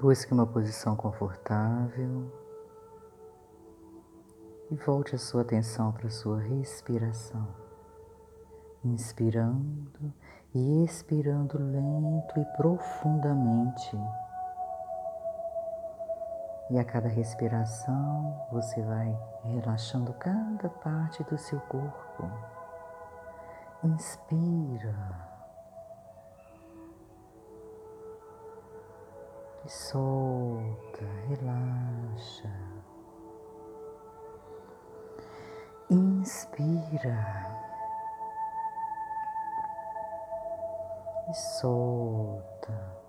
Busque uma posição confortável e volte a sua atenção para a sua respiração, inspirando e expirando lento e profundamente. E a cada respiração você vai relaxando cada parte do seu corpo. Inspira. E solta, relaxa. Inspira e solta.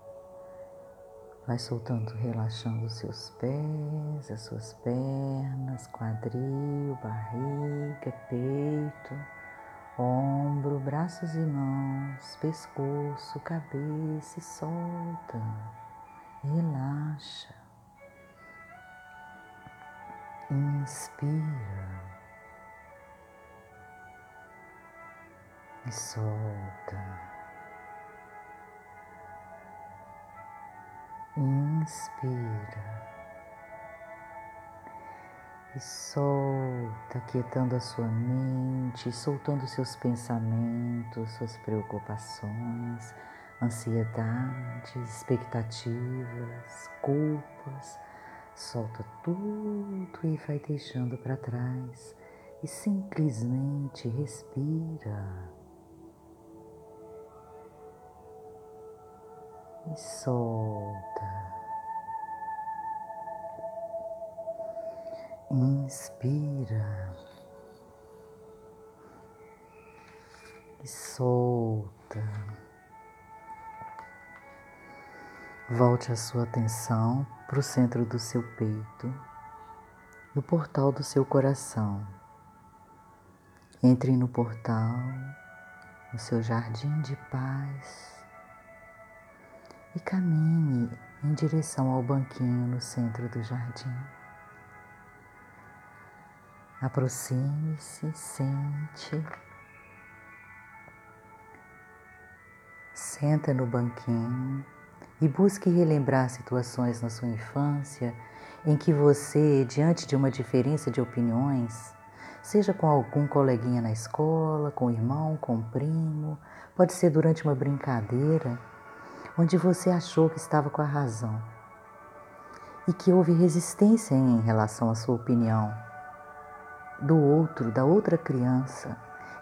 Vai soltando, relaxando os seus pés, as suas pernas, quadril, barriga, peito, ombro, braços e mãos, pescoço, cabeça e solta relaxa, inspira. E solta. Inspira. E solta, quietando a sua mente, soltando seus pensamentos, suas preocupações ansiedades, expectativas, culpas. Solta tudo e vai deixando para trás e simplesmente respira. E solta. Inspira. E solta. Volte a sua atenção para o centro do seu peito, no portal do seu coração. Entre no portal, no seu jardim de paz e caminhe em direção ao banquinho no centro do jardim. Aproxime-se, sente. Senta no banquinho e busque relembrar situações na sua infância em que você, diante de uma diferença de opiniões, seja com algum coleguinha na escola, com irmão, com primo, pode ser durante uma brincadeira, onde você achou que estava com a razão e que houve resistência em relação à sua opinião do outro, da outra criança,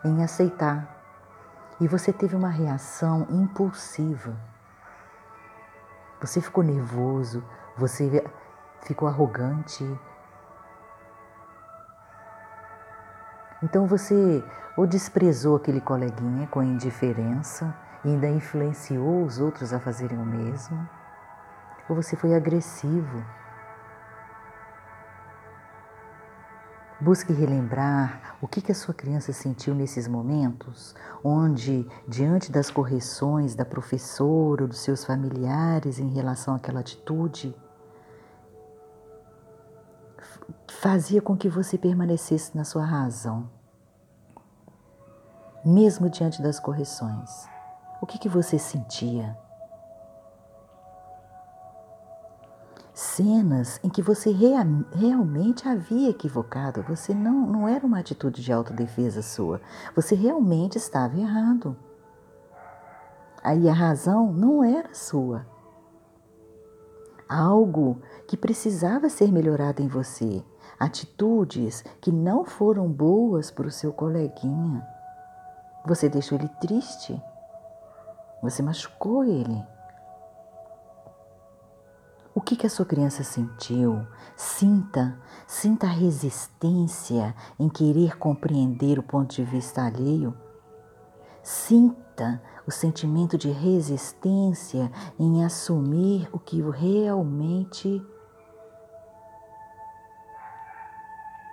em aceitar. E você teve uma reação impulsiva você ficou nervoso, você ficou arrogante. Então você ou desprezou aquele coleguinha com indiferença e ainda influenciou os outros a fazerem o mesmo, ou você foi agressivo Busque relembrar o que, a sua criança sentiu nesses momentos, onde, diante das correções da professora ou dos seus familiares em relação àquela atitude, fazia com que você permanecesse na sua razão, mesmo diante das correções. O que você sentia? Cenas em que você rea, realmente havia equivocado, você não, não era uma atitude de autodefesa sua, você realmente estava errado. Aí a razão não era sua. Algo que precisava ser melhorado em você, atitudes que não foram boas para o seu coleguinha. Você deixou ele triste, você machucou ele. O que, que a sua criança sentiu? Sinta, sinta a resistência em querer compreender o ponto de vista alheio. Sinta o sentimento de resistência em assumir o que realmente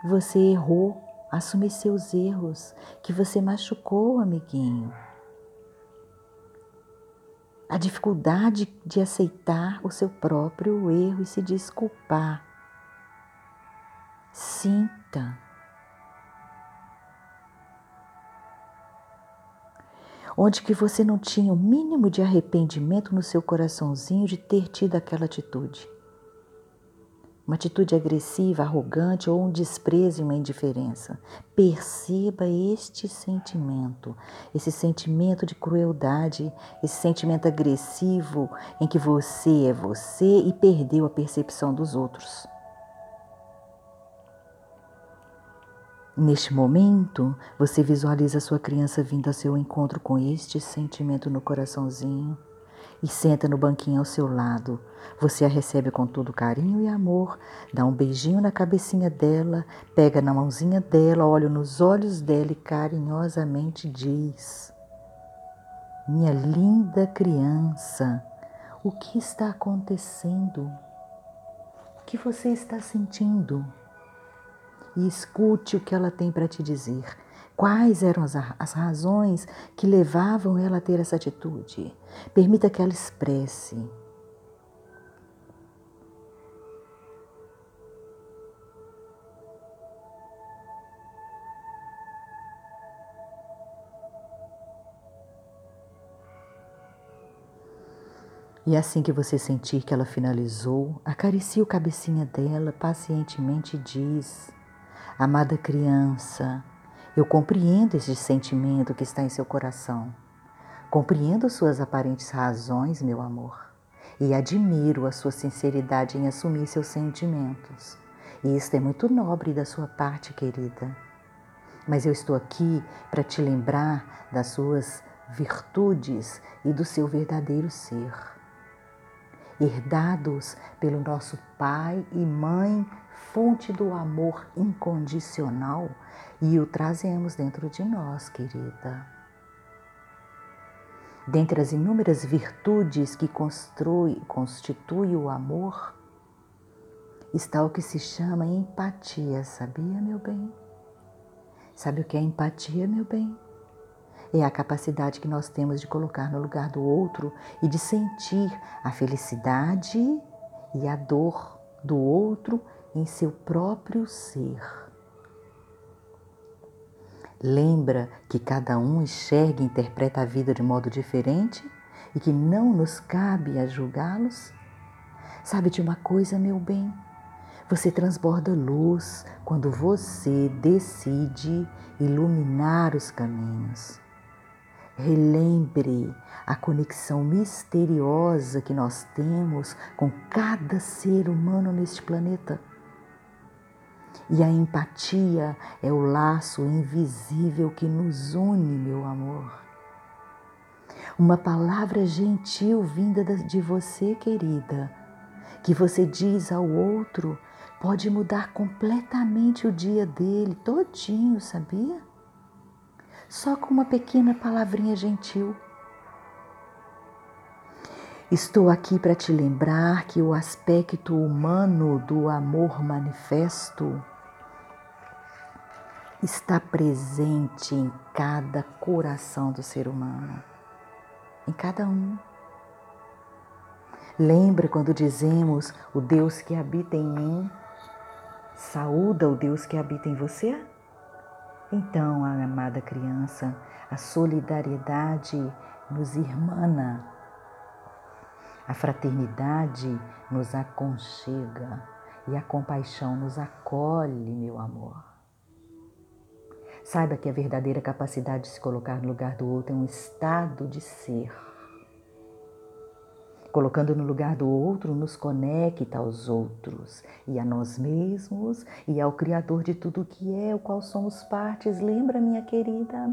você errou, assumir seus erros, que você machucou, amiguinho a dificuldade de aceitar o seu próprio erro e se desculpar. Sinta. onde que você não tinha o mínimo de arrependimento no seu coraçãozinho de ter tido aquela atitude. Uma atitude agressiva, arrogante ou um desprezo e uma indiferença. Perceba este sentimento, esse sentimento de crueldade, esse sentimento agressivo em que você é você e perdeu a percepção dos outros. Neste momento, você visualiza a sua criança vindo ao seu encontro com este sentimento no coraçãozinho e senta no banquinho ao seu lado. Você a recebe com todo carinho e amor, dá um beijinho na cabecinha dela, pega na mãozinha dela, olha nos olhos dela e carinhosamente diz: Minha linda criança, o que está acontecendo? O que você está sentindo? e escute o que ela tem para te dizer. Quais eram as, razões que levavam ela a ter essa atitude? Permita que ela expresse. E assim que você sentir que ela finalizou, acaricie o cabecinha dela pacientemente e diz: Amada criança, eu compreendo esse sentimento que está em seu coração. Compreendo suas aparentes razões, meu amor, e admiro a sua sinceridade em assumir seus sentimentos. E isto é muito nobre da sua parte, querida. Mas eu estou aqui para te lembrar das suas virtudes e do seu verdadeiro ser. Herdados pelo nosso pai e mãe fonte do amor incondicional e o trazemos dentro de nós, querida. Dentre as inúmeras virtudes que constitui, constitui o amor, está o que se chama empatia, sabia, meu bem? Sabe o que é empatia, meu bem? É a capacidade que nós temos de colocar no lugar do outro e de sentir a felicidade e a dor do outro em seu próprio ser. Lembra que cada um enxerga e interpreta a vida de modo diferente e que não nos cabe a julgá-los? Sabe de uma coisa, meu bem? Você transborda luz quando você decide iluminar os caminhos. Relembre a conexão misteriosa que nós temos com cada ser humano neste planeta. E a empatia é o laço invisível que nos une, meu amor. Uma palavra gentil vinda de você, querida, que você diz ao outro, pode mudar completamente o dia dele, todinho, sabia? Só com uma pequena palavrinha gentil. Estou aqui para te lembrar que o aspecto humano do amor manifesto está presente em cada coração do ser humano, em cada um. Lembra quando dizemos o Deus que habita em mim, saúda o Deus que habita em você? Então, amada criança, a solidariedade nos irmana, a fraternidade nos aconchega e a compaixão nos acolhe, meu amor. Saiba que a verdadeira capacidade de se colocar no lugar do outro é um estado de ser. Colocando no lugar do outro, nos conecta aos outros e a nós mesmos e ao Criador de tudo que é, o qual somos partes. Lembra, minha querida?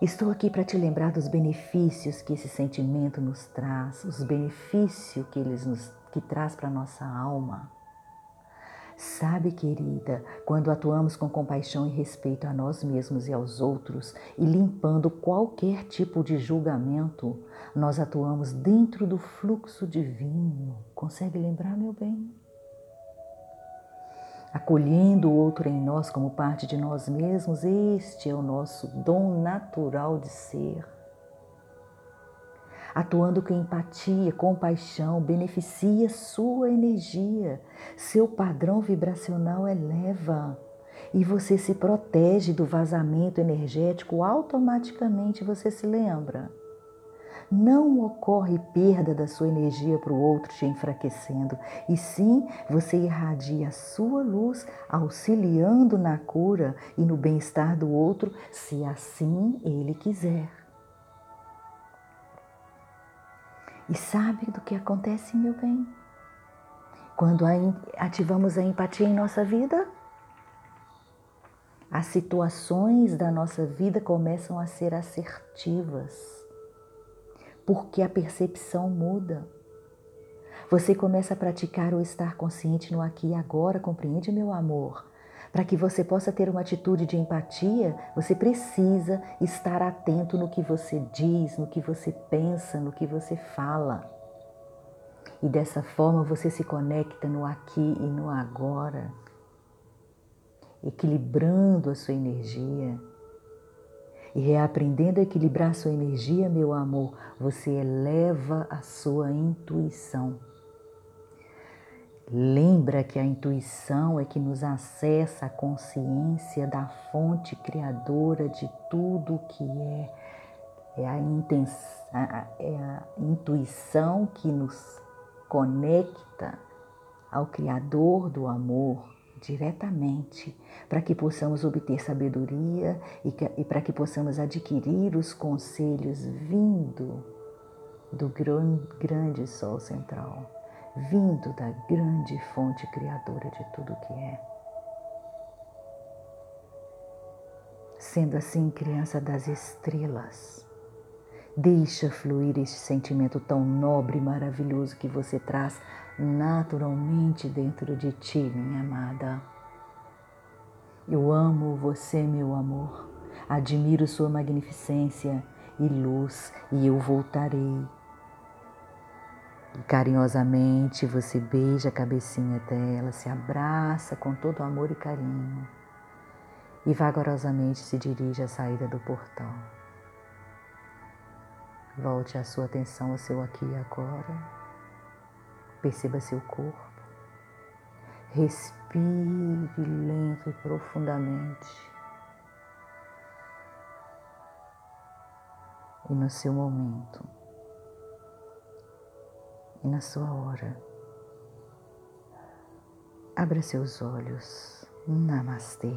Estou aqui para te lembrar dos benefícios que esse sentimento nos traz, os benefícios que ele nos, que traz para a nossa alma. Sabe, querida, quando atuamos com compaixão e respeito a nós mesmos e aos outros e limpando qualquer tipo de julgamento, nós atuamos dentro do fluxo divino. Consegue lembrar, meu bem? Acolhendo o outro em nós como parte de nós mesmos, este é o nosso dom natural de ser atuando com empatia, compaixão, beneficia sua energia, seu padrão vibracional eleva e você se protege do vazamento energético, automaticamente você se lembra. Não ocorre perda da sua energia para o outro te enfraquecendo, e sim você irradia a sua luz, auxiliando na cura e no bem-estar do outro, se assim ele quiser. E sabe do que acontece, meu bem? Quando ativamos a empatia em nossa vida, as situações da nossa vida começam a ser assertivas porque a percepção muda. Você começa a praticar o estar consciente no aqui e agora, compreende, meu amor? Para que você possa ter uma atitude de empatia, você precisa estar atento no que você diz, no que você pensa, no que você fala. E dessa forma você se conecta no aqui e no agora, equilibrando a sua energia e reaprendendo a equilibrar sua energia, meu amor, você eleva a sua intuição. Lembra que a intuição é que nos acessa a consciência da fonte criadora de tudo que é. É a, é a intuição que nos conecta ao Criador do amor diretamente, para que possamos obter sabedoria e, e para que possamos adquirir os conselhos vindo do grande Sol central, vindo da grande fonte criadora de tudo que é. Sendo assim, criança das estrelas, deixa fluir este sentimento tão nobre e maravilhoso que você traz naturalmente dentro de ti, minha amada. Eu amo você, meu amor, admiro sua magnificência e luz, e eu voltarei. E carinhosamente você beija a cabecinha dela, se abraça com todo amor e carinho e vagarosamente se dirige à saída do portal. Volte a sua atenção ao seu aqui e agora. Perceba seu corpo. Respire lento e profundamente. E no seu momento, e na sua hora, abra seus olhos. Namastê.